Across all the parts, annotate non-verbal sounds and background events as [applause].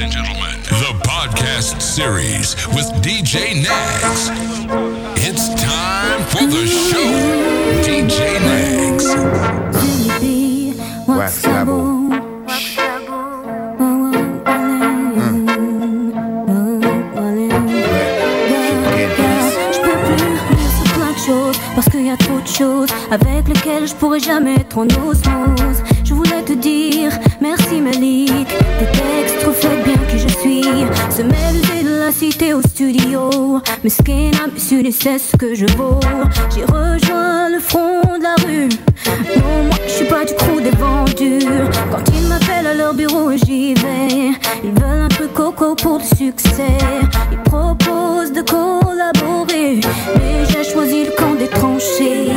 and gentlemen, the podcast series with DJ Nags. It's time for the show. DJ Nags. Wax Labo. Je peux plus lire sur plein de choses parce qu'il y a trop de choses avec lesquelles je pourrais jamais être en osmose. Je voulais te dire merci Malik, tes textes cité au studio, mais ce qui n'a su c'est ce que je vaux. J'ai rejoint le front de la rue. Non, moi je suis pas du crew des vendus. Quand ils m'appellent à leur bureau, j'y vais. Ils veulent un truc coco pour le succès. Ils proposent de collaborer, mais j'ai choisi le camp des tranchées.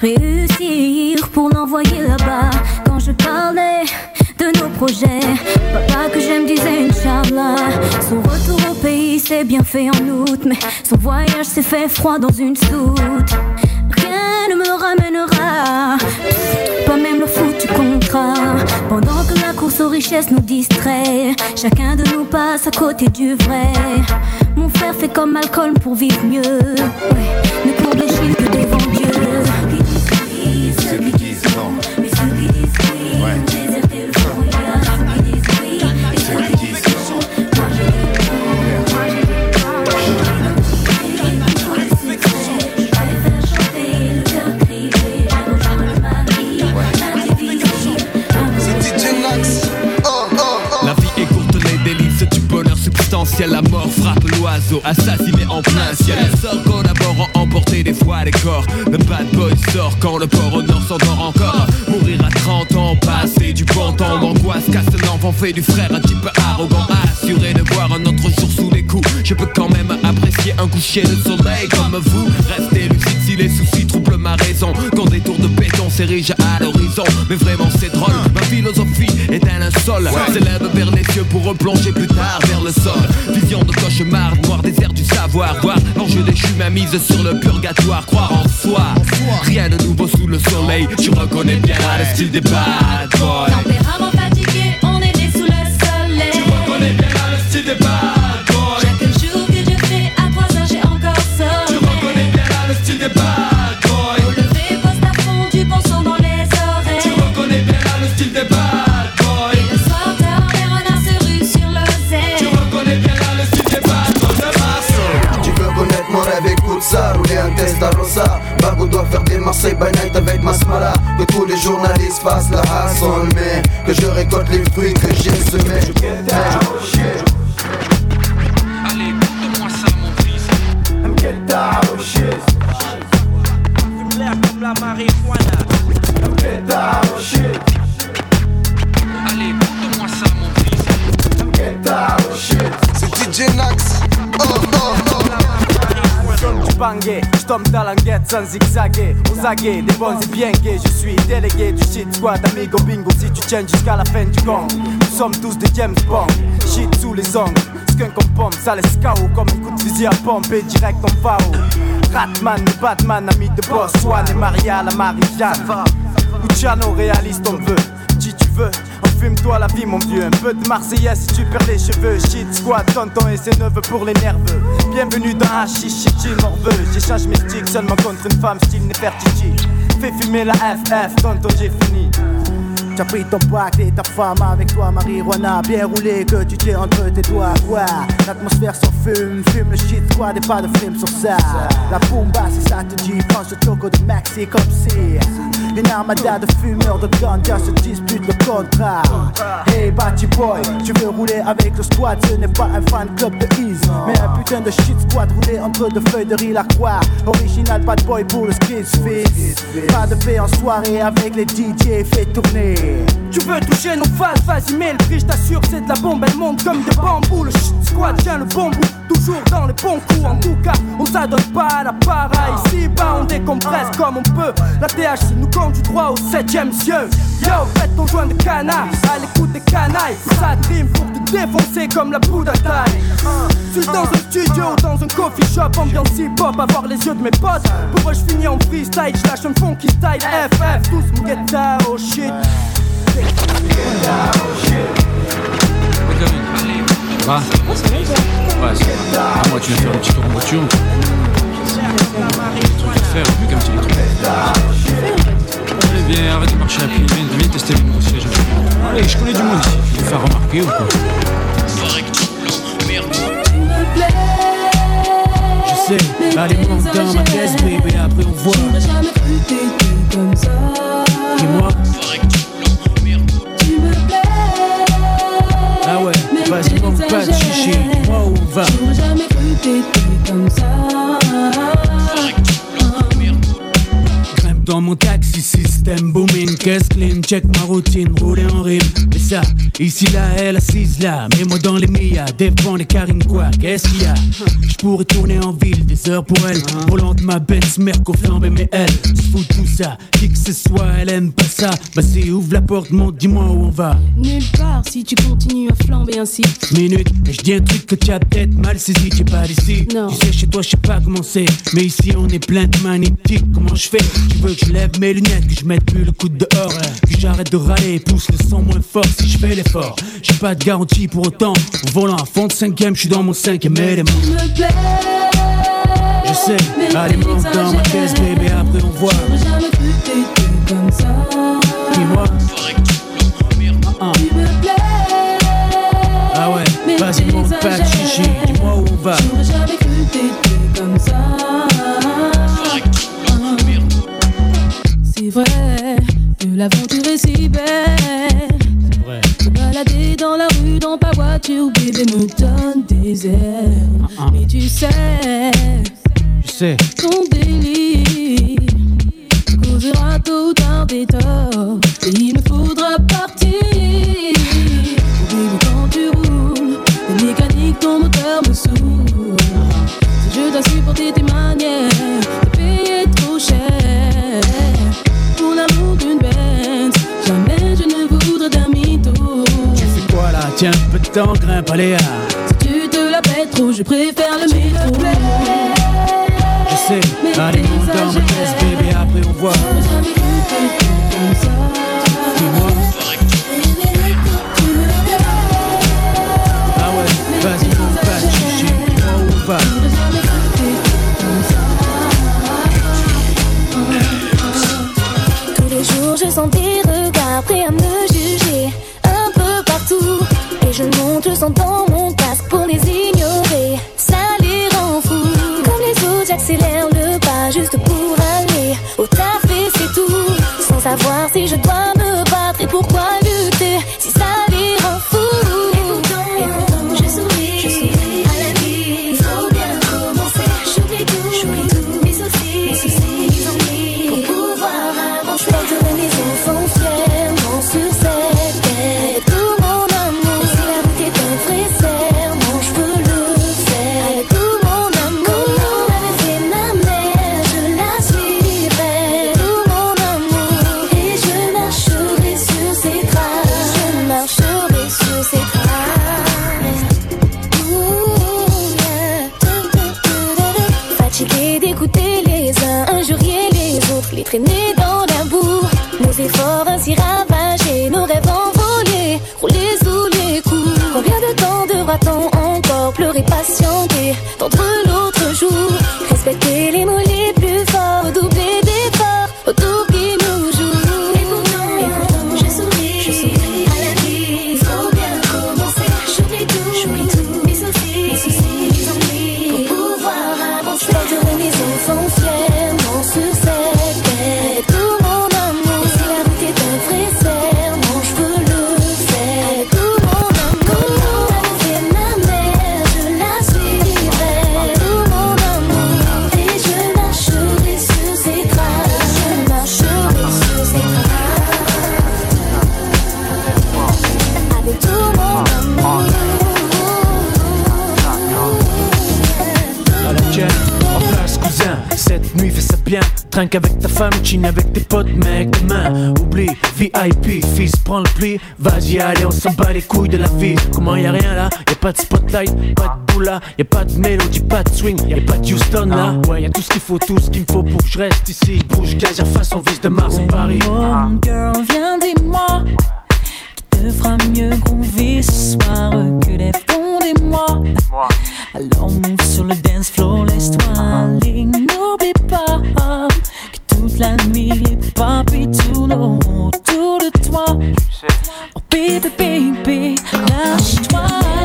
Réussir pour l'envoyer là-bas. Quand je parlais de nos projets, papa que j'aime disait Inch'Allah. Son retour au pays s'est bien fait en août, mais son voyage s'est fait froid dans une soute. Rien ne me ramènera, pas même le foutu contrat. Pendant que la course aux richesses nous distrait, chacun de nous passe à côté du vrai. Mon frère fait comme Malcolm pour vivre mieux. Ouais, ne chiffres que devant Dieu. Substantiel. La mort frappe l'oiseau, assassiné en plein ciel. Sort collaborant, emporter des fois les corps. Le bad boy sort quand le port au nord s'endort encore. Mourir à 30 ans, passer du bon temps. L'angoisse casse l'enfant, fait du frère un type arrogant. Assuré de voir un autre jour sous les coups. Je peux quand même apprécier un coucher de soleil comme vous. Restez lucide si les soucis ma raison. Quand des tours de béton s'érigent à l'horizon. Mais vraiment c'est drôle, ma philosophie est un linceul. S'élève vers les cieux pour replonger plus tard vers le sol. Vision de cauchemar, noir désert du savoir. Voir l'enjeu déchu, ma mise sur le purgatoire. Croire en soi, rien de nouveau sous le soleil. Tu reconnais bien là le style des bad boys. Tempérament fatigué, on est né sous le soleil. Tu reconnais bien là le style des bad ça, rouler un test à Rosa. Bago doit faire des Marseille by night avec Masmala Que tous les journalistes fassent la hassle Mais que je récolte les fruits que j'ai semés sans zigzaguer Aux aguets, des bons et bien gays. Je suis délégué du shit squad Amigo bingo si tu tiens jusqu'à la fin du gang. Nous sommes tous des James Bond Shit sous les ongles. Skunk en pompe, ça laisse KO Comme un coup de fusil à pompe direct en FAO Ratman, Batman, ami de boss Swan et Maria, la Marie-Jeanne. Luciano, réaliste on veut Si tu veux, enfume-toi la vie mon vieux. Un peu de Marseillaise si tu perds les cheveux. Shit squad, tonton et ses neveux pour les nerveux. Bienvenue dans Hachichi, chichi morveux. J'échange mes seulement contre une femme style Nefertiti. Fais fumer la FF, tonton j'ai fini. T'as pris ton pack et ta femme avec toi, marijuana bien roulé que tu t'es entre tes doigts, quoi? L'atmosphère s'en fume, fume le shit, quoi, des pas de film sur ça. La bomba, si ça te dit, prends ce choco de Maxi comme si une armada de fumeurs de ganja se dispute le contrat. Hey, Batty Boy, tu veux rouler avec le squad, ce n'est pas un fan club de Ease, mais un putain de shit squad roulé entre deux feuilles de riz la croix. Original bad boy pour le skid fist. Pas de paix en soirée avec les DJ, fait tourner. Tu veux toucher nos phases, vas-y mets le prix, je t'assure c'est de la bombe, elle monte comme des bambous Le shit squad tient le bon bout, dans les bon coup. En tout cas, on s'adonne pas à la pareille. Ici bas, on décompresse comme on peut. La THC nous conduit droit au 7ème cieux. Yo, faites ton joint de canard à l'écoute des canailles. Ça dream pour te défoncer comme la poudre à taille. Je suis dans un studio dans un coffee shop, ambiance hip-hop, avoir les yeux de mes potes. Pour eux, je finis en freestyle, je lâche un funky style. FF, tous mon get oh shit. Va Ouais, va. Ah, moi, tu viens faire un petit tour en voiture. Faire, vu comme tu les trucs. Allez, viens, arrête de marcher à pied, viens, viens tester le nouveau siège. Allez, je connais du monde ici. Je vais faire remarquer ou quoi Je sais, allez, monte dans ma caisse, baby, après on voit. J'aurais jamais on va. J'aurais jamais cru t'aider comme ça. Grimpe dans mon taxi, système booming, caisse clean, check ma routine, rouler en rime. Et ça, ici là, elle assise là, mets-moi dans les Mia, défends les carines quoi, qu'est-ce qu'il y a? Je pourrais tourner en ville, des heures pour elle, volant de ma Benz, Merco flambé, mais elle se fout de tout ça, qui que ce soit, elle aime pas ça. Vas-y, ouvre la porte, monte, dis-moi où on va. Nulle part si tu continues à flamber ainsi. Minute, je dis un truc que tu as peut-être mal saisi, tu es pas d'ici. Non. Tu sais, chez toi, je sais pas comment c'est, mais ici on est plein de magnétiques. Comment je fais? Tu veux que je lève mes lunettes, que je mette plus le coup de dehors, que j'arrête de râler, pousse le son moins fort si je fais l'effort. J'ai pas de garantie pour autant. En volant à fond de cinquième, je suis dans mon cinquième élément. Je sais, allez, monte dans ma caisse, bébé, après on voit. Jamais comme ça. Chine avec tes potes, mec. Demain, oublie, VIP, fils, prends le pli. Vas-y, allez, on s'en bat les couilles de la vie. Comment y a rien là? Y'a pas de spotlight, pas de boula, y'a pas de mélodie, pas de swing, y'a pas de Houston là. Ouais, y'a tout ce qu'il faut, tout ce qu'il me faut pour que je reste ici. Bouge, gage, face, on vise de Mars et Paris. Oh, girl, viens dis-moi qui te fera mieux groover ce soir? Que les fonds des mois. Alors move sur le dance floor, laisse-toi aller. N'oublie pas la nuit les papis tournent autour de toi. Oh baby, baby, lâche-toi.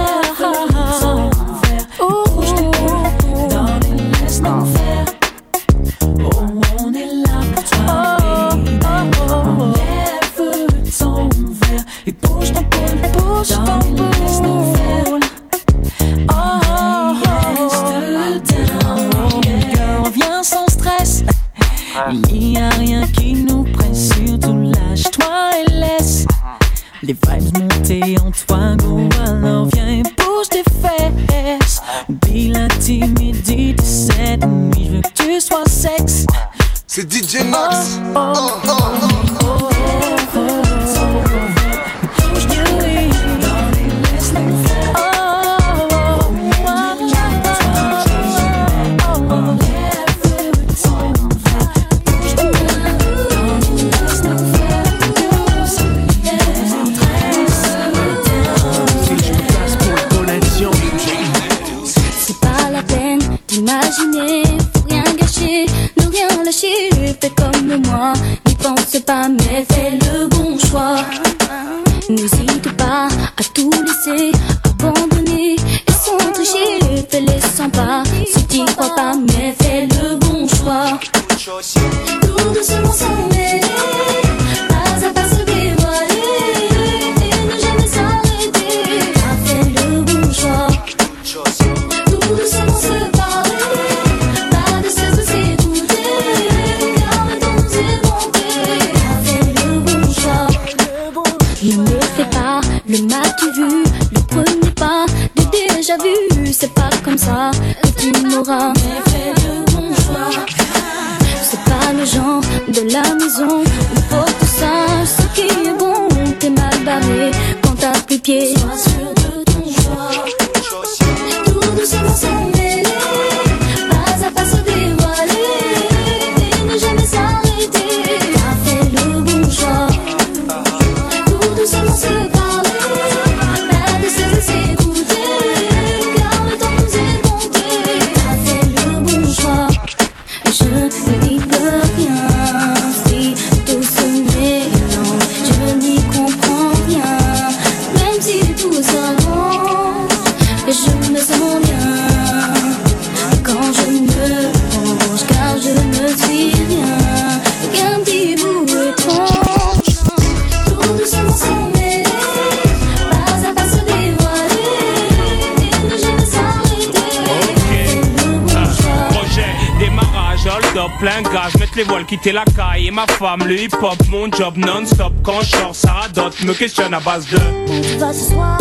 Fais les 100 pas, si t'y crois pas, quitter la caille et ma femme, le hip hop, mon job non-stop. Quand je sors, Sarah Dot me questionne à base de.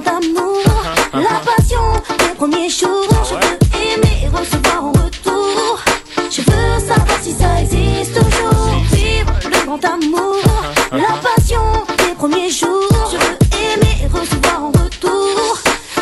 grand amour, la passion des premiers jours. Je veux aimer et recevoir en retour. Je veux savoir si ça existe toujours. Vivre le grand amour, la passion des premiers jours. Je veux aimer et recevoir en retour.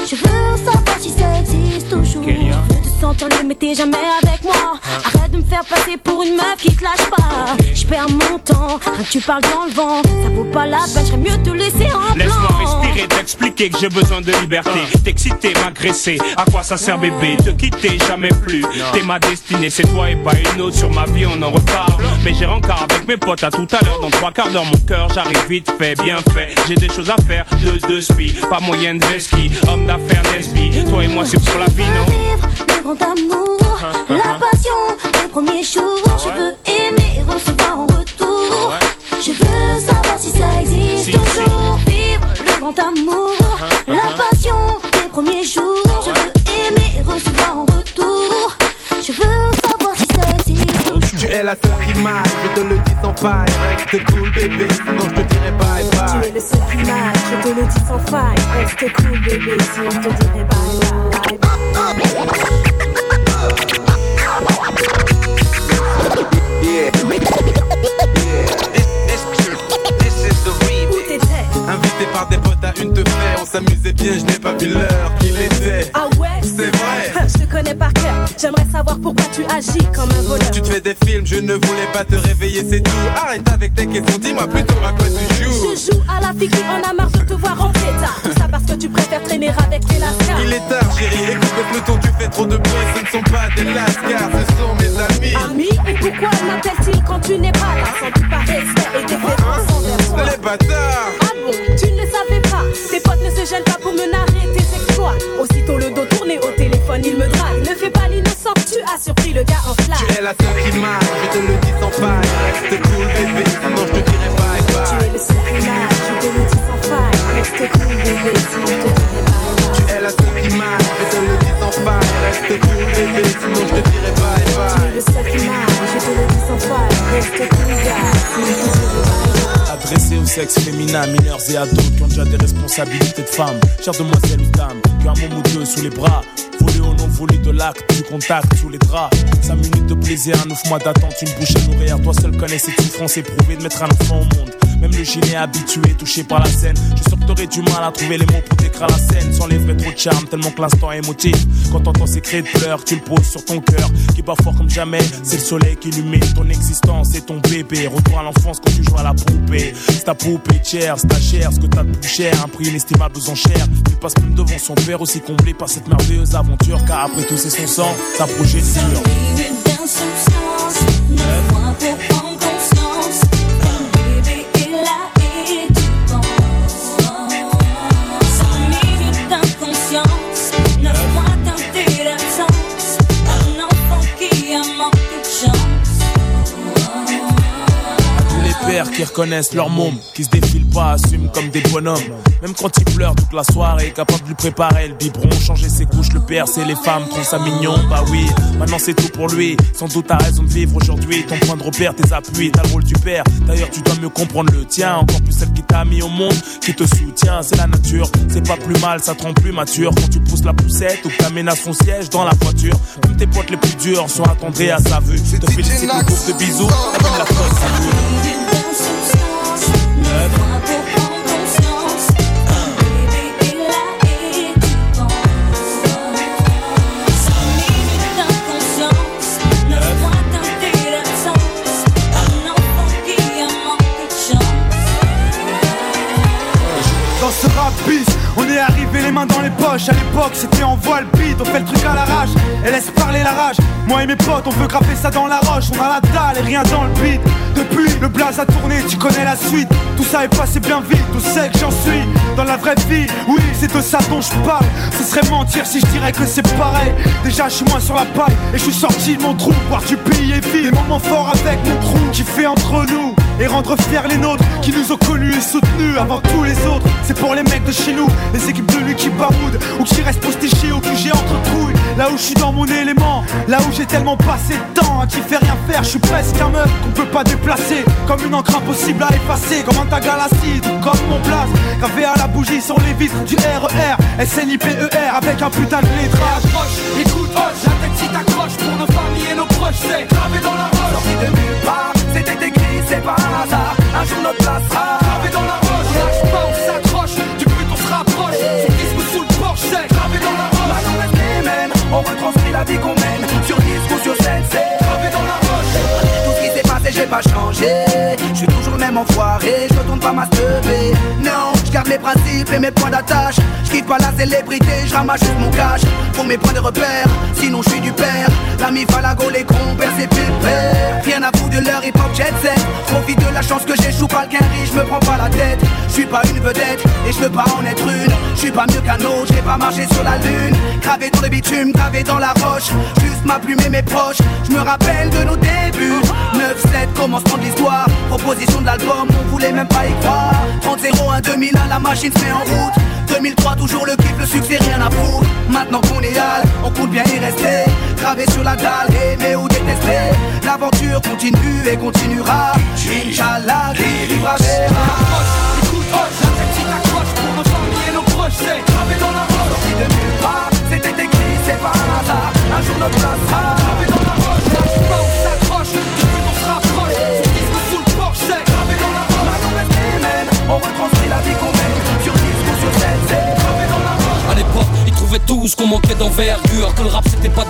Je veux savoir si ça existe toujours. Je veux te sentir libre, mais t'es jamais avec moi. Arrête de me faire passer pour une meuf qui te lâche pas. Je perds mon temps, que tu parles dans le vent. Ça vaut pas la peine, j'aimerais mieux te laisser en Laisse-moi respirer, t'expliquer que j'ai besoin de liberté. T'exciter, m'agresser, à quoi ça sert bébé Te quitter, jamais plus? T'es ma destinée, c'est toi et pas une autre. Sur ma vie, on en reparle. Mais j'ai rencard avec mes potes à tout à l'heure. Dans trois quarts d'heure, mon cœur, j'arrive vite fait, bien fait. J'ai des choses à faire, deux, deux spi. Pas moyen de ski, homme d'affaires Nesby. Toi et moi, c'est pour la vie, non? Je veux aimer et recevoir en retour. Je veux savoir si ça existe toujours. Vivre le grand amour, la passion des premiers jours. Je veux aimer et recevoir en retour. Je veux savoir si ça existe. Tu es la seule image, je te le dis sans faille. Reste cool, bébé, sinon je te dirai bye bye. Tu es la seule image, je te le dis sans faille. Reste cool, bébé, sinon je te dirai bye bye. Où s'amusait bien, je n'ai pas vu l'heure qu'il était. Ah ouais? C'est vrai. [laughs] Je te connais par cœur. J'aimerais savoir pourquoi tu agis comme un voleur. Tu te fais des films, je ne voulais pas te réveiller, c'est tout. Arrête avec tes questions, dis-moi plutôt à quoi tu joues. Je joue à la fille qui en a marre de te voir en pétard. Tout ça parce que tu préfères traîner avec les lascars. Il est tard, chérie, écoute le peloton, tu fais trop de bruit, ce ne sont pas des lascars, ce sont mes amis. Amis, et pourquoi m'appelle-t-il quand tu n'es pas là? Sans pas respect et déférence envers toi Les bâtards Ah bon, tu ne le savais se gênent pas pour me narrer tes exploits. Aussitôt le dos tourné au téléphone, il me drague. Ne fais pas l'innocent, tu as surpris le gars en flamme Tu es la seule qui je te le dis sans faille. Au sexe féminin, mineurs et ados qui ont déjà des responsabilités de femmes. Chère demoiselle ou dame, qui a un moment ou deux sous les bras. Volé au non volé de l'acte, du contact sous les draps. 5 minutes de plaisir, 9 mois d'attente, une bouche à nourrir. Toi seul connais cette souffrance éprouvée de mettre un enfant au monde. Même le gilet habitué, touché par la scène. Je sûr que t'aurais du mal à trouver les mots pour décrire la scène. Sans les vrais trop de charme, tellement que l'instant est émotif. Quand t'entends ces cris de pleurs, tu le poses sur ton cœur, qui bat fort comme jamais. C'est le soleil qui illumine ton existence et ton bébé. Retour à l'enfance quand tu joues à la poupée. C'est ta poupée chère, c'est ta chair, ce que t'as de plus cher. Un prix inestimable aux enchères. Il passe même devant son père, aussi comblé par cette merveilleuse aventure. Car après tout, c'est son sang, sa progéniture. pour Qui reconnaissent leur môme, qui se défilent pas, assument comme des bonhommes. Même quand ils pleurent toute la soirée, capable de lui préparer le biberon, changer ses couches, le père, c'est les femmes, trouve ça mignon, bah oui. Maintenant c'est tout pour lui, sans doute t'as raison de vivre aujourd'hui. Ton point de repère, tes appuis, t'as le rôle du père. D'ailleurs, tu dois mieux comprendre le tien, encore plus celle qui t'a mis au monde, qui te soutient, c'est la nature. C'est pas plus mal, ça te rend plus mature quand tu pousses la poussette ou que t'aménages son siège dans la voiture. Même tes potes les plus durs sont attendris à sa vue. Te félicite, de bisous, même la fosse, ça pue. Mains dans les poches. À l'époque, c'était en voile bide, on fait le truc à l'arrache et laisse parler la rage. Moi et mes potes, on veut grapper ça dans la roche. On a la dalle et rien dans le beat. Depuis, le blaze a tourné, tu connais la suite. Tout ça est passé bien vite, tout sait que j'en suis. Dans la vraie vie, oui, c'est de ça dont je parle. Ce serait mentir si je dirais que c'est pareil. Déjà, je suis moins sur la paille et je suis sorti de mon trou. Voir du pays et vie, des moments forts avec mon crew qui fait entre nous et rendre fiers les nôtres qui nous ont connus et soutenus avant tous les autres. C'est pour les mecs de chez nous, les équipes de lui qui ou qui restent postichés au QG entre couilles. Là où je suis dans mon élément, là où j'ai tellement passé de temps à qui fait rien faire, je suis presque un meuf qu'on peut pas déplacer. Comme une encre impossible à effacer, comme un tag à l'acide comme mon place. Gravé à la bougie sur les vitres du RER, SNIPER avec un putain de lettrage. Écoute, hoche, la tête si t'accroches pour nos familles et nos proches, c'est gravé dans la roche. De c'était écrit, c'est pas un hasard. Un jour notre place sera gravé dans la roche. Lâche pas, on s'accroche, du but on se rapproche. Sous disque ou sous le porche, c'est gravé dans la roche. Maintenant reste les mêmes, on retranscrit la vie qu'on mène. Sur disque ou sur scène, c'est gravé dans la roche. Tout ce qui s'est passé, j'ai pas changé. Je suis toujours le même enfoiré, je retourne pas masturber. Non, garde mes principes et mes points d'attache. Je quitte pas la célébrité, je ramasse mon cash. Pour mes points de repère, sinon je suis du père. L'ami Falago, les compères, c'est pépère. Rien à foutre de leur hip hop jet set. Profite de la chance que j'échoue pas le je me prends pas la tête. Je suis pas une vedette et je veux pas en être une. Je suis pas mieux qu'un autre, j'ai pas marché sur la lune. Gravé dans le bitume, gravé dans la roche. Juste ma plume et mes proches. Je me rappelle de nos débuts. 9-7, commencement de l'histoire. Proposition de l'album, on voulait même pas y croire. 30-0, 1 2001, la machine se met en route. 2003, toujours le kiff, le succès, rien à foutre. Maintenant qu'on est hal, on compte bien y rester. Gravé sur la dalle, aimer ou détester. L'aventure continue et continuera. Inch'Allah, qui vivra verra. Écoute, hoche, la petite accroche pour nos familles et nos proches. C'est gravé dans la roche. Sorti de nulle part, c'était écrit, c'est pas un hasard. Un jour notre place sera qu'on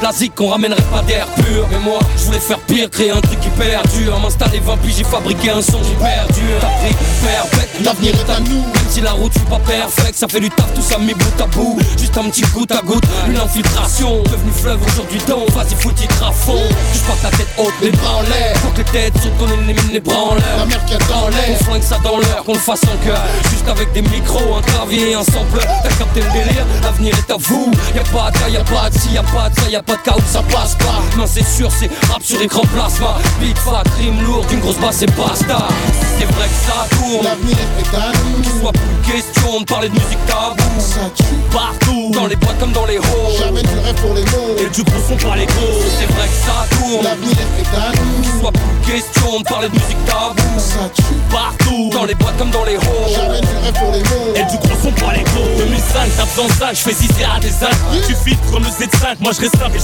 la qu'on ramènerait pas d'air pur. Mais moi, je voulais faire pire, créer un truc hyper dur. M'installer 20 puis j'ai fabriqué un son hyper dur. T'as pris perfect, l'avenir est à nous. Même si la route fut pas perfecte, ça fait du taf tout ça mis bout à bout. Juste un petit goutte à goutte, une infiltration. Devenu fleuve aujourd'hui donc, vas-y faut titre à fond Je porte la tête haute, les bras en l'air. Faut que les têtes sautent, qu'on ait les bras en l'air. La merde a dans l'air, on flingue ça dans l'heure, qu'on le fasse en cœur. Juste avec des micros, un clavier, un T'as capté le délire, l'avenir est à vous. Y'a pas de y'a pas de si, y'a pas de ça, y'a pas de cas où ça passe pas. Non c'est sûr, c'est rap sur écran plasma. Beat fat, rime lourde, une grosse basse et basta. C'est vrai que ça tourne. L'avenir est à nous Qu'il soit plus question de parler de musique tabou. Ça tue. Partout Dans les boîtes comme dans les halls. Jamais du rêve pour les mots. Et du gros son par les gros. C'est vrai que ça tourne. L'avenir est à nous Qu'il soit plus question de parler de musique tabou. Ça tue. Partout Dans les boîtes comme dans les halls. Jamais du rêve pour les mots. Et du gros son par les gros. 2005, t'as besoin de ça, je fais 6 à des sacs Tu filtres le Z5, moi je reste simple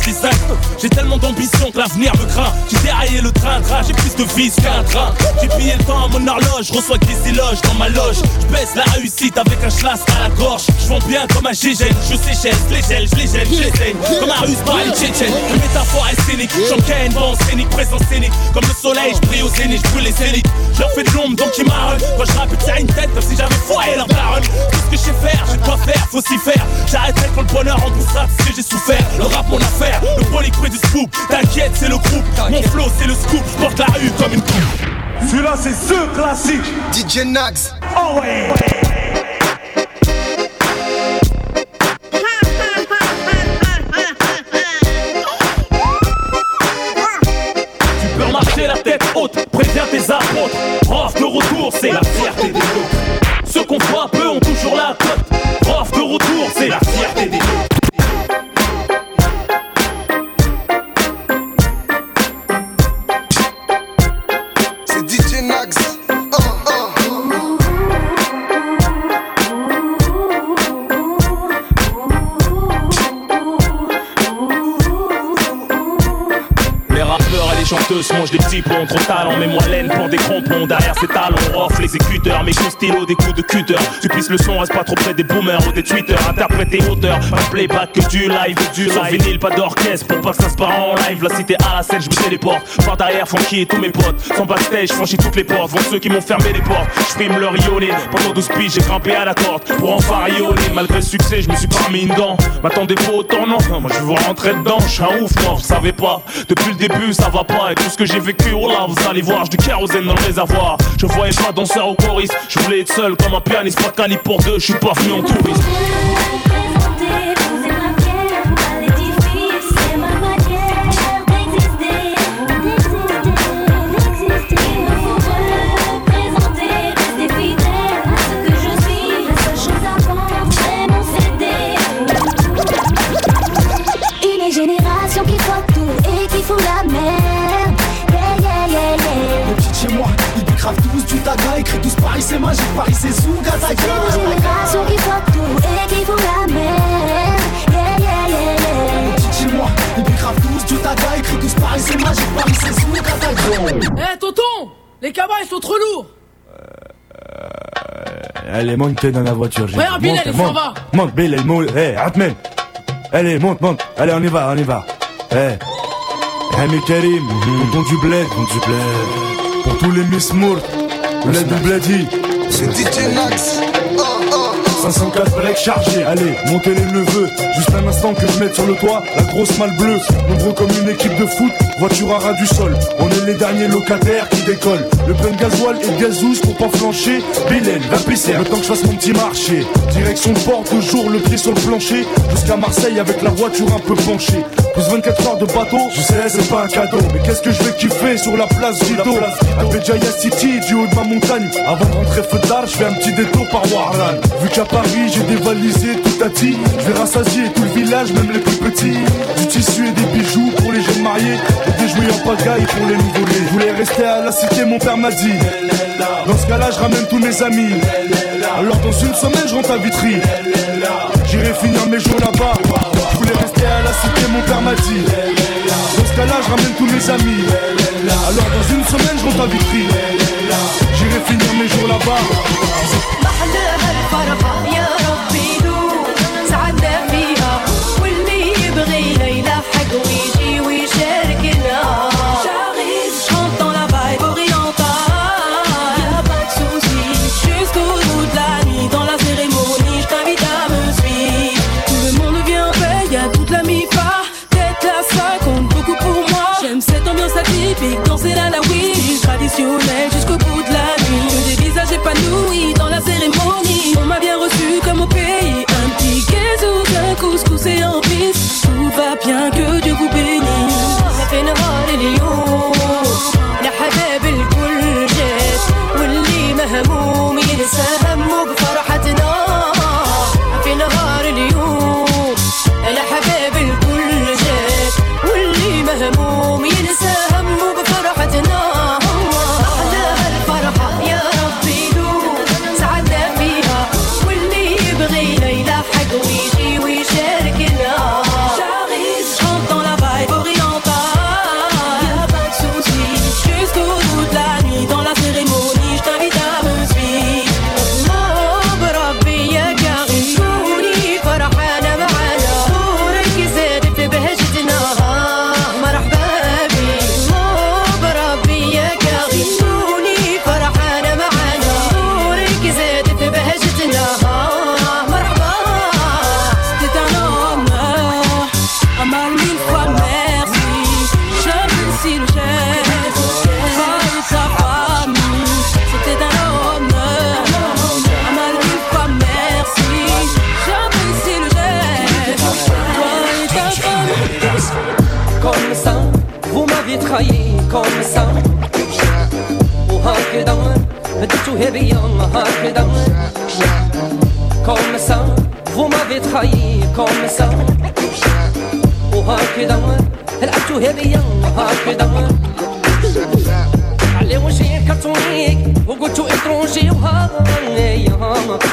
J'ai tellement d'ambition que l'avenir me craint. J'ai déraillé le train, train, j'ai plus de vis qu'un train. J'ai pillé le temps à mon horloge, reçois des éloges dans ma loge. Je baisse la réussite avec un schlass à la gorge. Je vends bien comme un gégène, je séchelle, je les gèle, je les gèle, je les Comme un russe par les tchétchènes. Une métaphore est scénique, j'encaîne, vent scénique, présence scénique. Comme le soleil, je brille au zénith, je brûle les zéniths. Je leur fais de l'ombre donc ils marronnent. Quand je rappe, tiens une tête comme si j'avais foiré leur daronne. Tout ce que je sais faire, je dois faire, faut s'y faire. J'arrêterai quand le bonheur remboursera tout ce que j'ai souffert. Le rap mon affaire, le polycré du scoop. T'inquiète c'est le groupe, mon flow c'est le scoop. Je porte la rue comme une coupe. Celui-là c'est ce classique. DJ Nax Oh ouais. Tu trop talents Mets-moi laine pour des crampons Derrière ces talons, off les écouteurs Mes coups stylo, des coups de cutter. Tu pisses le son, reste pas trop près des boomers ou des tweeters. Interpréter auteur, pas de playback que du live du live. Sans vinyle, pas d'orchestre pour pas que ça se part en live. La cité à la scène, je me téléporte Par derrière, funky et tous mes potes. Sans backstage, franchis toutes les portes. Vont ceux qui m'ont fermé les portes. Je frime leur rionner Pendant 12 piges, j'ai grimpé à la corde Pour enfin rayonner Malgré le succès, je me suis pas mis une dent M'attendez pas autant, non. Non, Moi je veux vous rentrer dedans, je suis un ouf, non, savez pas. Depuis le début, ça va pas. Et tout ce que j'ai vécu, oh là, vous allez voir. J'ai du kérosène dans le réservoir Je voyais pas danseur au choriste Je voulais être seul comme un pianiste Pas de calibre pour deux, je suis pas venu en touriste génération qui croit tout et qui fout la merde. Ils décravent tous du taga Écrit tous Paris c'est magique, Paris c'est Zouga Une génération qui croit tout et qui fout la merde. Yeah, yeah, yeah, yeah. Le petit chez moi, ils décravent tous du taga Écrit tous Paris c'est magique, Paris c'est Zouga Eh tonton Les cabas ils sont trop lourds Allez, monte dans la voiture. j'ai. Bilal, Monte, il s'en monte. va. Monte, Bilal, monte. Eh, Atmen. Allez, monte, monte. Allez, on y va, on y va. Eh. Ami Karim, tonton du bled, du bled. Pour tous les Miss Moore, de Bledi. C'est DJ Nax. Oh, oh. 504 break chargé, allez, montez les neveux, juste un instant que je mette sur le toit la grosse malle bleue. Nombreux comme une équipe de foot, voiture à ras du sol. On est les derniers locataires qui décollent. Le plein de gasoil et de gazouze pour pas flancher. Bilal, la pisser, le temps que je fasse mon petit marché. Direction port, toujours le pied sur le plancher. Jusqu'à Marseille avec la voiture un peu penchée. Plus 24 heures de bateau, je sais, c'est pas un cadeau. Mais qu'est-ce que je vais kiffer sur la place Vito À Béjaïa City, du haut de ma montagne. Avant de rentrer feu d'art, je fais un petit détour par Warlan. Vu qu'à Paris, j'ai dévalisé tout à ti. Je vais rassasier tout le village, même les plus petits. Du tissu et des bijoux pour les jeunes mariés. Des jouets en pagaille pour les nouveau-nés. Je voulais rester à la cité, mon père m'a dit. Dans ce cas-là, je ramène tous mes amis. Alors dans une semaine, je rentre à Vitry. J'irai finir mes jours là-bas. Je voulais rester à la cité, mon père m'a dit. Dans ce cas-là, je ramène tous mes amis. Alors dans une semaine, je rentre à Vitry. J'irai finir mes jours là-bas.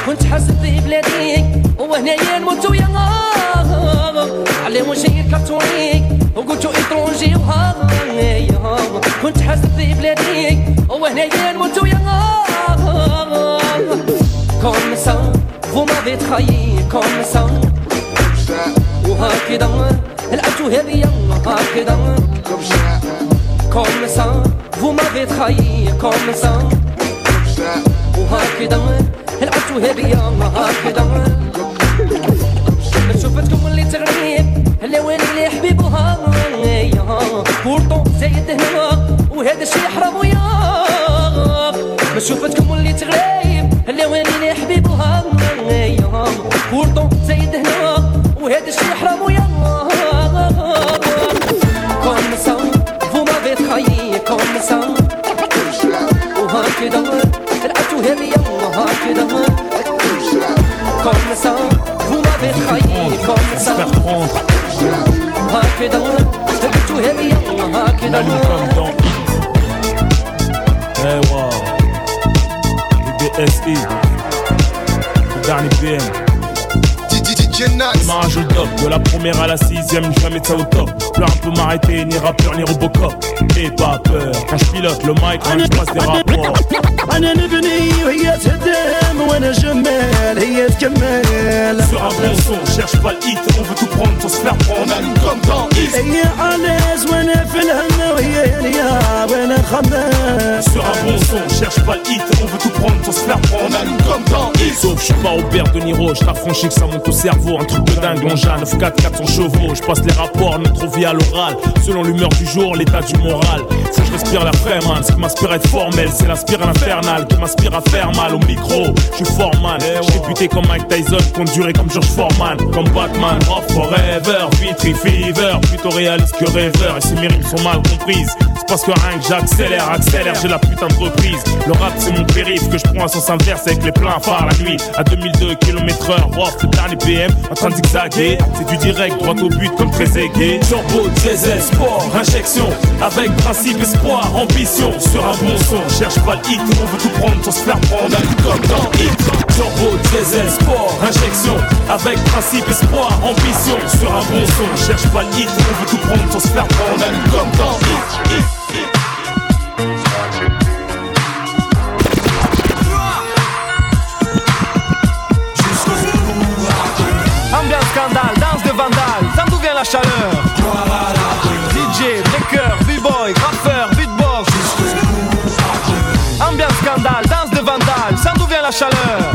كنت حاسب في بلادي. وهنايا نموتو يا على وجهي كرتونيك وقلتو اترونجي وهايا كنت حاسب في بلادي. وهنايا نموتو يا Comme ça, vous m'avez trahi. Comme ça. وهكذا. لعبتو هبيا هكذا. Comme ça, vous m'avez trahi. Comme ça. وهكذا. شفتو هادية هكذا شفتو اللي تغنيت على والي حبيبها بورطو زايد هنا وهذا الشي حرام وياك ما شوفتكم اللي تغريب هلا وين حبيبها بورطو زايد هنا وهذا الشي حرام وياك كوم فو ما بتخيي كوم سا وهكذا رأتو هذه هكذا vous m'avez trahi comme ça. Hakedan, c'est tout comme dans eh, wow. BSI. Le dernier PM. DJ au top, de la première à la sixième, jamais ça au top. Plus un peu m'arrêter, ni rappeur, ni Robocop. Et pas peur, quand je pilote le mic, quand je passe des rapports. انا نبني وهي تهدم وانا جمال هي تكمل Sur un bon son, cherche pas le hit, on veut tout prendre pour se faire prendre. On allume comme dans East. هي عالز وانا في الهم وهي هنيا وانا خماس sur un bon son. Cherche pas le hit, on veut tout prendre sans se faire prendre. On allume comme dans Hit. Sauf, je suis pas Aubert de Niro, je t'affranchis que ça monte au cerveau. Un truc de dingue, l'engin 9-4, 400 chevaux. Je passe les rapports, notre vie à l'oral. Selon l'humeur du jour, l'état du moral. Que je respire la man. Ce qui m'inspire à être formel, c'est la spirale infernale qui m'inspire à faire mal au micro. Je suis fort man, je suis buté comme Mike Tyson, conduire comme George Foreman, comme Batman, Rock Forever, Vitry Fever, plutôt réaliste que rêveur. Et si mes rimes sont mal comprises, parce que rien que j'accélère, accélère, j'ai la putain de reprise. Le rap c'est mon périph' que je prends à sens inverse avec les pleins phares la nuit. À 2002 km heure, off, le dernier PM, en train de zigzaguer. C'est du direct, droit au but comme très aigué. Turbo, diesel, sport, injection, avec principe, espoir, ambition. Sur un bon son, cherche pas le hit, on veut tout prendre sans se faire prendre. Comme dans hit. Turbo, diesel, sport, injection, avec principe, espoir, ambition. Sur un bon son, cherche pas le hit, on veut tout prendre sans se faire prendre. Comme dans hit. Danse de vandale, ça d'où vient la chaleur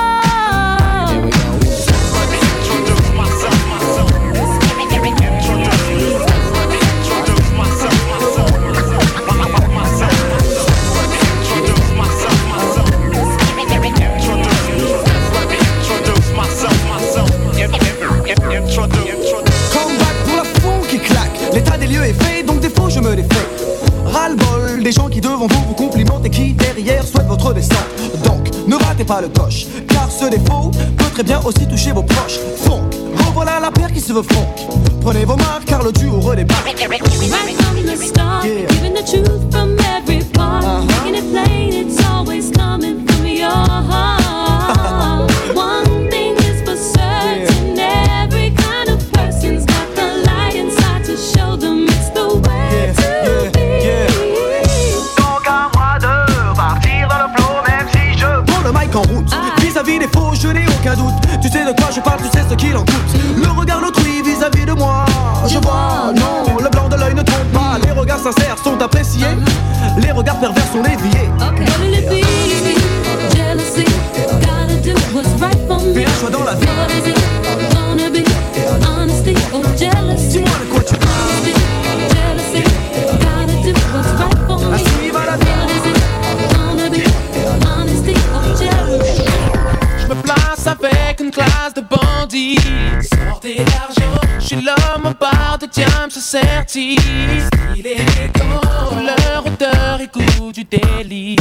Devant vous vous complimentent et qui derrière souhaitent votre descente. Donc ne ratez pas le coche, car ce défaut peut très bien aussi toucher vos proches. Funk, revoilà la paire qui se veut funk. Prenez vos marques car le duo redébarque. Right sincères sont appréciés, les regards pervers sont déviés. Il est couleur, odeur et goût du délit.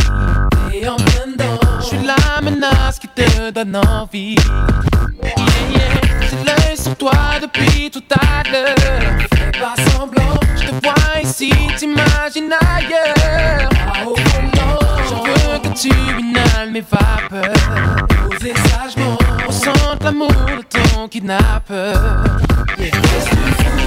Et en plein je suis la menace qui te donne envie. Yeah, yeah, j'ai l'œil sur toi depuis tout à l'heure. Fais pas semblant, je te vois ici, t'imagines ailleurs. Volant, je veux que tu inhales mes vapeurs. Posez sagement, ressente l'amour de ton kidnappeur.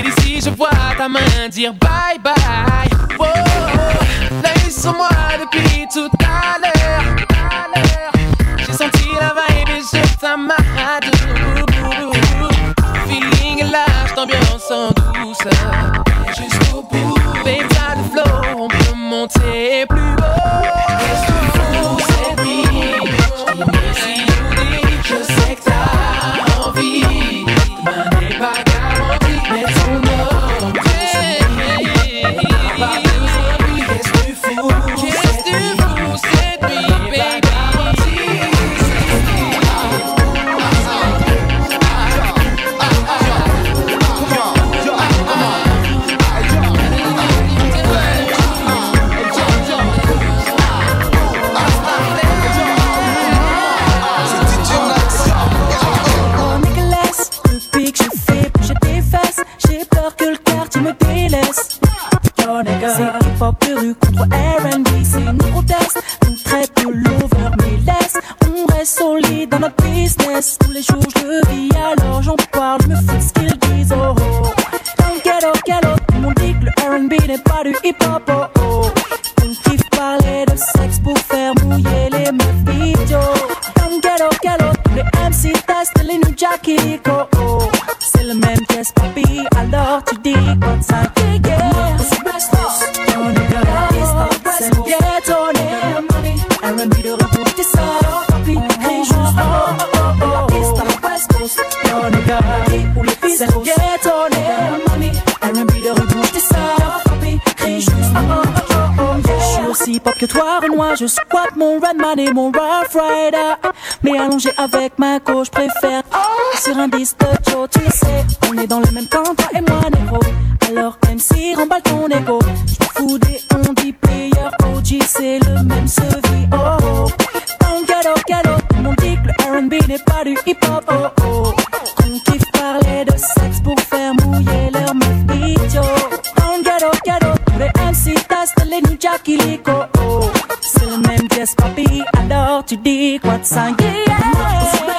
Et d'ici je vois ta main dire bye bye. Oh, oh, là ils sont moi depuis tout Batman et mon Rough Rider. Mais allongé avec ma gauche préfère. Sur un disque de tu sais, on est dans le même camp, toi et moi, négro. Alors même si remballe ton ego. fous des on dit player, OG, c'est le même sevi. Oh oh, dans le galop, galop, on dit que le RB n'est pas du hip hop. Oh oh. to dig, what's on you. Yeah.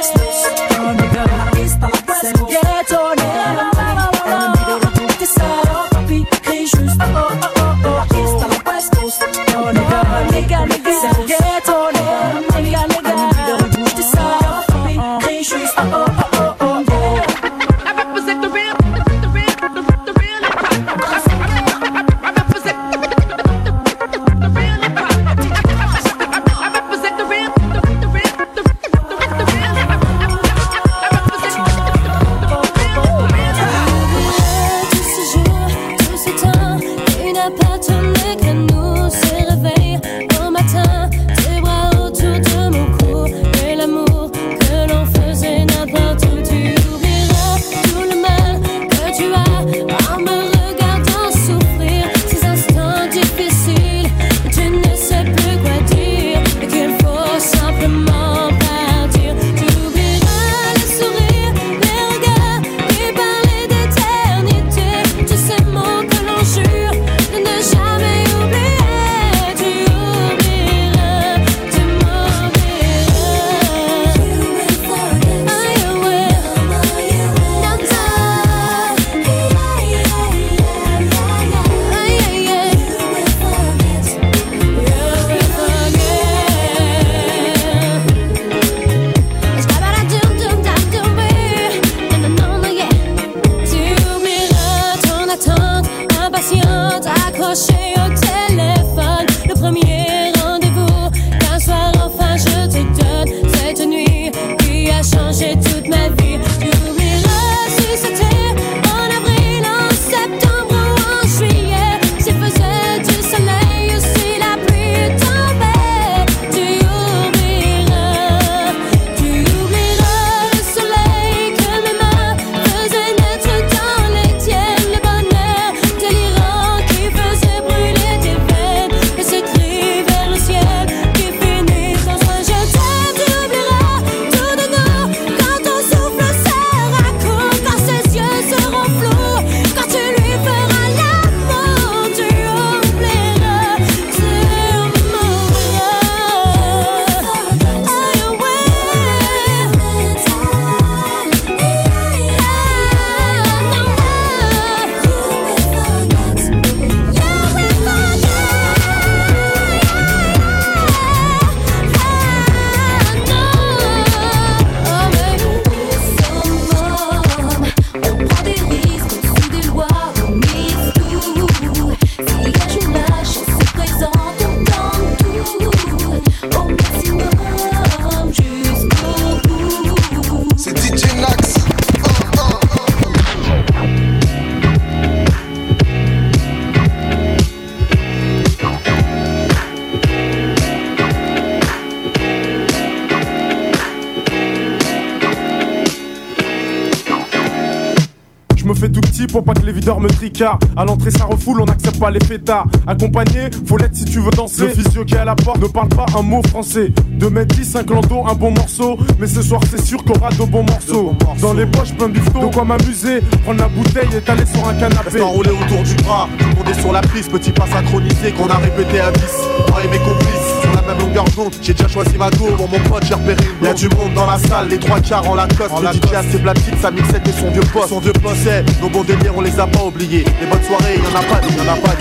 Videurs me tricardent. À l'entrée, ça refoule, on n'accepte pas les fêtards. Accompagné, faut l'être si tu veux danser. Le physio qui est à la porte ne parle pas un mot français. 2m10, 5 landau, un bon morceau. Mais ce soir, c'est sûr qu'on aura de bons morceaux. Dans les poches, plein de bifton. De quoi m'amuser, prendre la bouteille et t'aller sur un canapé. Reste enroulé autour du bras, tout le monde est sur la prise, petit pas synchronisé qu'on a répété à 10. Moi et mes complices, sur la même longueur d'onde, j'ai déjà choisi ma go, bon mon pote j'ai repéré une Y'a du monde dans la salle, les trois quarts en Lacoste, le DJ a ses platines, sa mixette et son vieux poste. Son vieux poste, c'est nos bons délires, on les a pas oubliés. Les bonnes soirées, y'en a pas, y'en a pas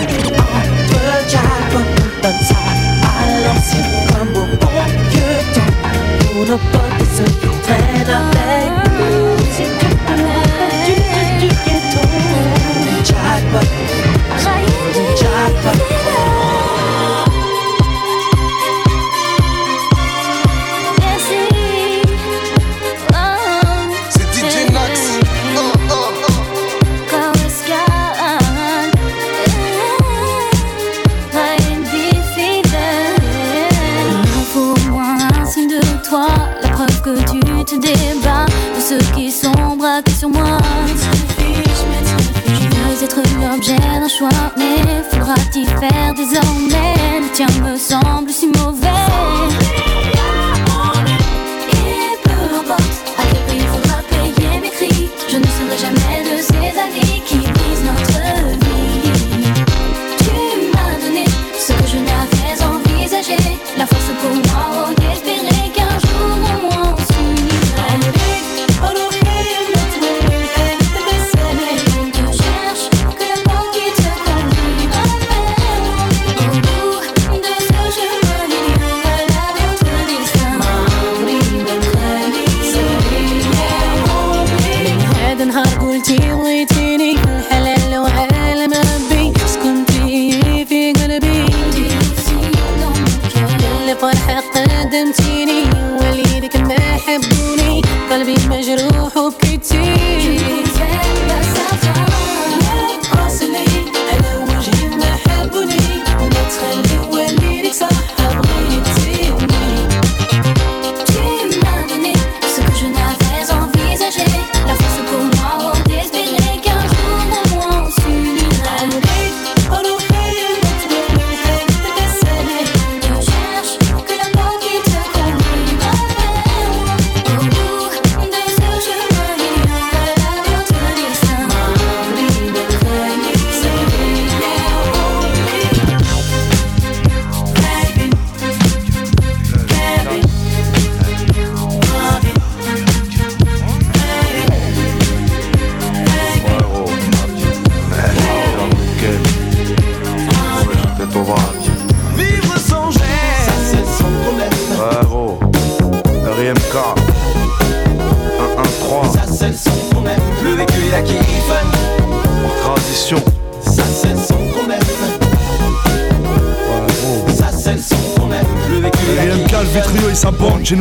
à l'ancienne comme au bon vieux temps. Pour nos potes et ceux qui traînent avec nous.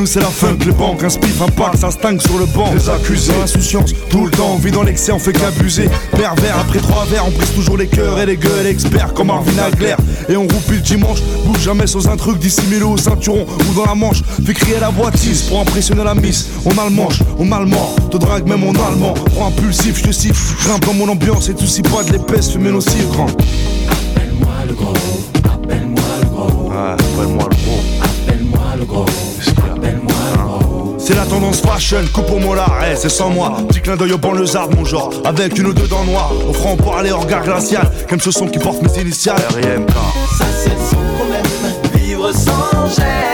C'est la funk, les banques, un spiff, un pack, ça stingue sur le banc. Les accusés, l'insouciance, tout le temps, on vit dans l'excès, on fait qu'abuser. Pervers, après trois verres, on brise toujours les cœurs et les gueules, experts comme Marvin Hagler. Et on roupille le dimanche, bouge jamais sans un truc dissimulé au ceinturon ou dans la manche. Fait crier la boîtise pour impressionner la miss. On a le manche, on a le mort, te drague même en allemand. Prends impulsif, je te siffle, grimpe dans mon ambiance et tout si pas de l'épaisse, fumée nocive, grand. Appelle-moi le gros. Tendance fashion, coupe au molar, c'est sans moi. Petit clin d'œil au banlieusard, mon genre. Avec une ou deux dents noires, offrant pour aller au regard glacial. Comme ce son qui porte mes initiales. RIMK. Ça c'est son problème. Vivre sans gêne.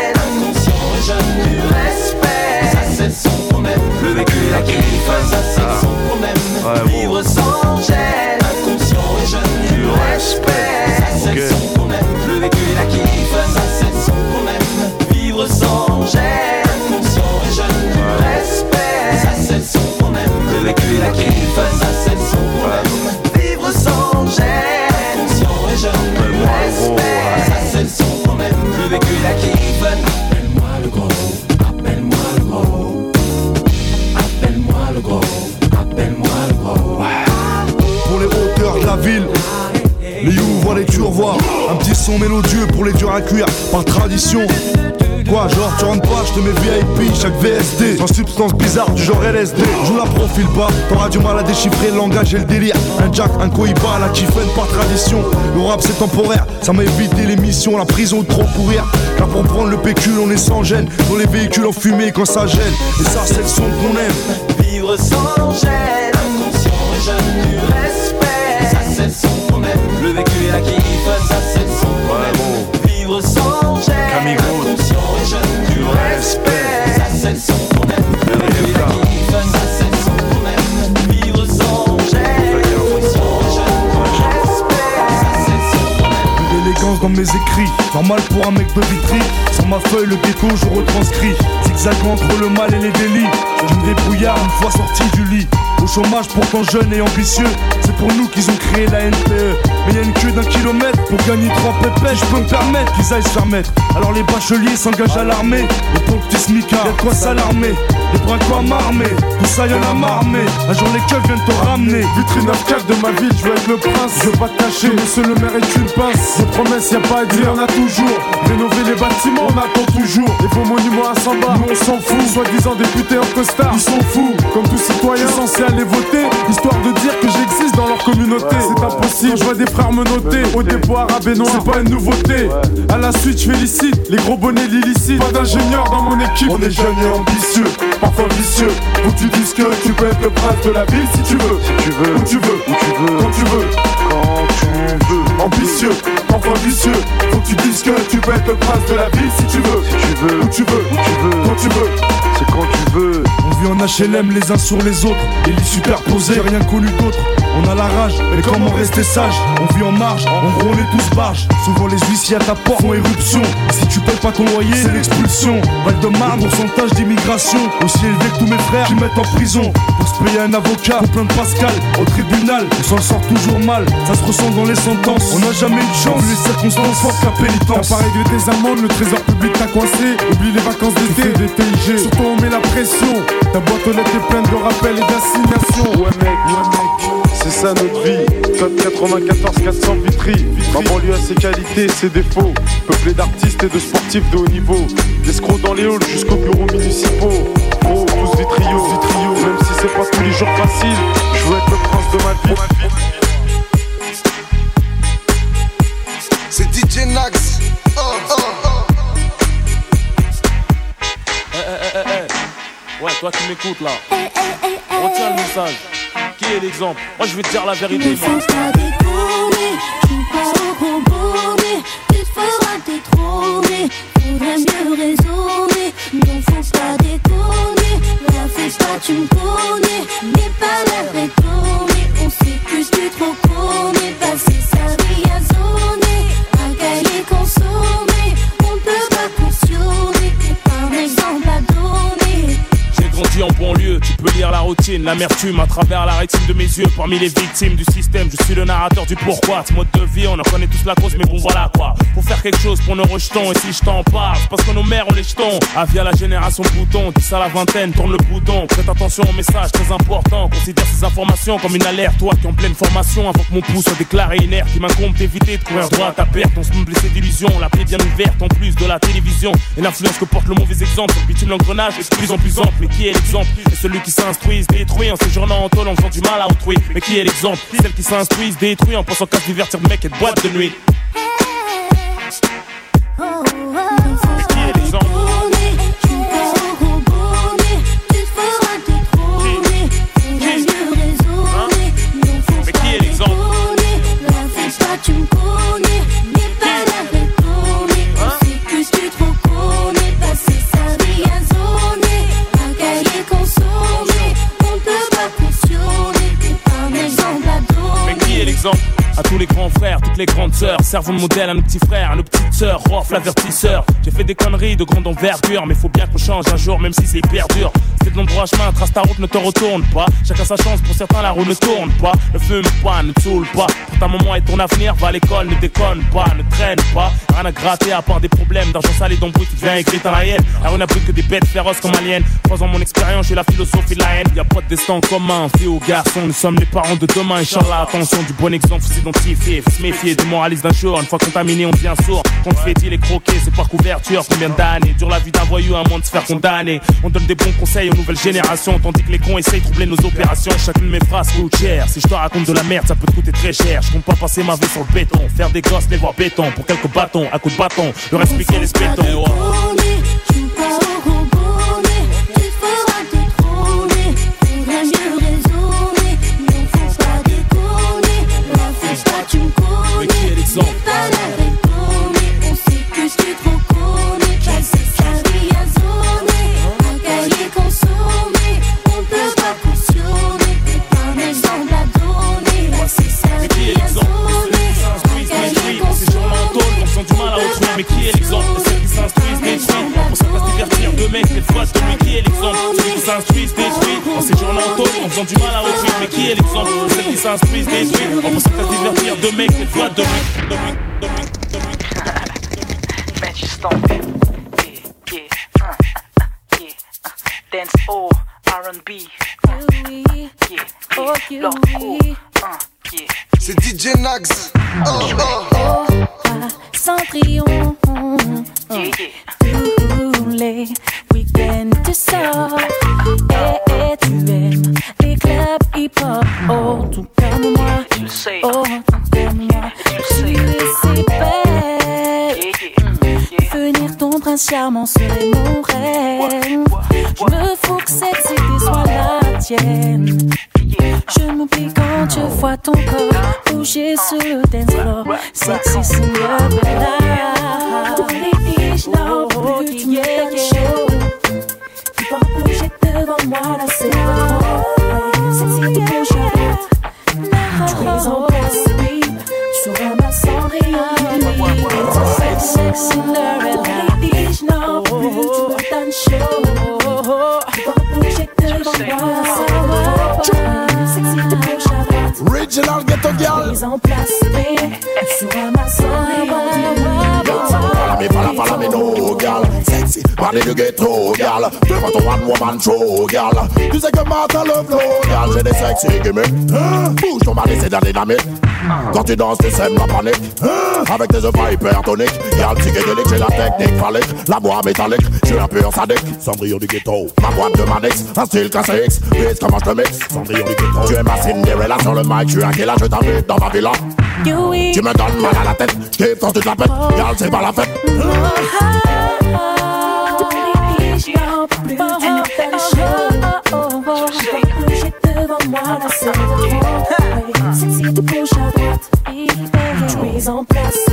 VSD. Sans substance bizarre du genre LSD. Joue la profil bas, t'auras du mal à déchiffrer le langage et le délire. Un jack, un cohiba, la chiffenne par tradition. Le rap c'est temporaire, ça m'a évité l'émission, la prison de trop courir. Car pour prendre le pécule, on est sans gêne. Dans les véhicules en fumée quand ça gêne. Et ça, c'est le son qu'on aime. Vivre sans gêne, mes normal pour un mec de vitry. Sur ma feuille, le ghetto, je retranscris. Zigzag entre le mal et les délits. Je me débrouillard une fois sorti du lit. Au chômage, pourtant jeune et ambitieux. C'est pour nous qu'ils ont créé la NPE. Mais y a une queue d'un kilomètre pour gagner trois pépettes. Je peux me permettre qu'ils aillent se faire mettre. Alors les bacheliers s'engagent à l'armée. Les pauvres petits smicards, y'a de quoi s'alarmer. Les bras m'armer, tout ça y'en a marmé. Un jour les keufs viennent te ramener. Vitrine 9-4 de ma ville, je veux être le prince. Je veux pas te cacher, monsieur le maire est une pince. Des promesses, y a pas à dire, on a toujours. Rénover les bâtiments, on attend toujours. Les faux monuments à 100 bars, nous on s'en fout. Soi-disant députés en costard, ils sont fous. Comme tout citoyen censé aller voter, histoire de dire que j'existe dans leur communauté. C'est impossible, je vois des frères me noter. Au dépôt arabe et noir, c'est pas une nouveauté. À la suite, je félicite les gros bonnets l'illicite. Pas d'ingénieur dans mon équipe. On est jeunes et ambitieux, parfois vicieux. Où tu dises que tu peux être le prince de la ville si tu veux. Si tu veux, où tu veux, où tu veux, quand tu veux, quand tu veux. Ambitieux, vicieux. Faut que tu dises que tu peux être le prince de la ville si tu veux. Si tu veux, où tu veux, où tu veux, quand tu veux. C'est quand tu veux. On vit en HLM les uns sur les autres, les lits superposés, j'ai rien connu d'autre. On a la rage, mais comment rester sage? On vit en marge, en gros on est tous barges. Souvent les huissiers à ta porte font éruption. Si tu payes pas ton loyer, c'est l'expulsion. Val de Marne, pourcentage d'immigration aussi élevé que tous mes frères qui mettent en prison. Pour se payer un avocat, pour plein de Pascal, au tribunal, on s'en sort toujours mal. Ça se ressent dans les sentences. On n'a jamais eu de chance, les circonstances fortes qu'à pénitence. T'as pas réglé tes amendes, le trésor public t'a coincé. Oublie les vacances d'été, des TIG. Surtout on met la pression. Ta boîte aux lettres est pleine de rappels et d'assignations. Ouais mec, ouais mec, c'est ça notre vie. Code 94 400 Vitry. Ma banlieue a ses qualités, ses défauts. Peuplé d'artistes et de sportifs de haut niveau. L'escroc dans les halls jusqu'aux bureaux municipaux. Gros, tous des trios, des trios. Même si c'est pas tous les jours facile, je veux être le prince de ma vie. DJ Nax. Oh, oh, oh. Eh, eh, eh. Ouais, toi qui m'écoutes là. Retiens le message. Qui est l'exemple? Moi je vais te dire la vérité. Ne moi. fonce pas déconner, joue pas au gros bonnet, tu te feras détrôner, faudrait mieux raisonner. Ne fonce pas déconner, la fais pas, tu me connais, n'aie pas l'air étonné, on s'écuse du trop connaît, la routine, l'amertume à travers la rétine de mes yeux. Parmi les victimes du système, je suis le narrateur du pourquoi. Ce mode de vie, on en connaît tous la cause, mais bon voilà quoi. Faut faire quelque chose pour nos rejetons, et si je t'en parle, parce que nos mères ont les jetons. Ah, via la génération bouton, 10 à la vingtaine, tourne le bouton. Prête attention au message très important. Considère ces informations comme une alerte, toi qui en pleine formation. Avant que mon pouce soit déclaré inerte, il m'incombe d'éviter de courir droit à ta perte. On se blessé d'illusion, la plaie bien ouverte en plus de la télévision. Et l'influence que porte le mauvais exemple bitume l'engrenage est de plus en plus ample. Mais qui est l'exemple? C'est celui qui s'instruit, se détruit en séjournant en tôle en faisant du mal à autrui. Mais qui est l'exemple? Celle qui s'instruit, se détruit en pensant qu'à divertir de mec et de boîte de nuit. Qui l'exemple à tous les grands frères, toutes les grandes sœurs, servons de modèle à nos petits frères, à nos petites sœurs, Rof l'avertisseur. J'ai fait des conneries de grande envergure, mais faut bien qu'on change un jour, même si c'est hyper dur. C'est de l'endroit chemin, trace ta route, ne te retourne pas. Chacun sa chance, pour certains la roue ne tourne pas. Ne fume pas, ne saoule pas. Pour ta maman et ton avenir, va à l'école, ne déconne pas, ne traîne pas. Rien à gratter à part des problèmes d'argent sale et d'embrouille qui vient écrire dans la haine. La rue n'a plus que des bêtes féroces comme aliens. Croisant mon expérience, j'ai la philosophie la haine. Y a pas de destin commun, fille ou garçon. Nous sommes les parents de demain, Inch'Allah. Attention, du bon exemple, faut s'identifier, faut se méfier du moraliste d'un jour. Une fois contaminé, on devient sourd. Quand tu fais dit les croquer, c'est par couverture. Combien d'années? Dure la vie d'un voyou, un monde de se faire condamner. On donne des bons conseils aux nouvelles générations, tandis que les cons essayent de troubler nos opérations. Chacune de mes phrases coûte cher. Si je te raconte de la merde, ça peut te coûter très cher. Je compte pas passer ma vie sur le béton. Faire des gosses, les voir béton. Pour quelques bâtons, à coups de bâton. Leur expliquer les spétons. Mecs, cette fois de lui qui est l'exemple Celles qui s'instruisent, détruisent On séjourne l'entour, on faisant du mal à retrouver. Mais qui est l'exemple celles qui s'instruisent, détruisent On ça va se divertir de mecs, cette fois de lui. Man, you stomp it. Yeah, yeah, uh, uh, yeah, uh, dance all R&B. Uh, yeah, yeah, uh, yeah. C'est DJ Nax. Oh, oh. Cendrillon. Tous ton corps bouger sur le dance floor. Sexy Cinderella. Girl. Tu sais que maintenant le flow, girl. J'ai des sexy gimmicks. Hein? Bouge ton mari, c'est de la dynamite. Quand tu danses, tu sèmes la panique. Hein? Avec tes œufs hypertoniques. Y'a le psychédélique, j'ai la technique phallique. La bois métallique, suis un pur sadique. Cendrillon du ghetto. Ma boîte de Manix, un style classique. Bis comment je te mixe. Cendrillon du ghetto. Tu es ma Cinderella sur le mic, je suis un killer, je t'invite dans ma villa. Tu me donnes mal à la tête, je kiffe quand tu te la pètes. Y'a c'est pas la fête. devant de gauche à droite, tu es en place,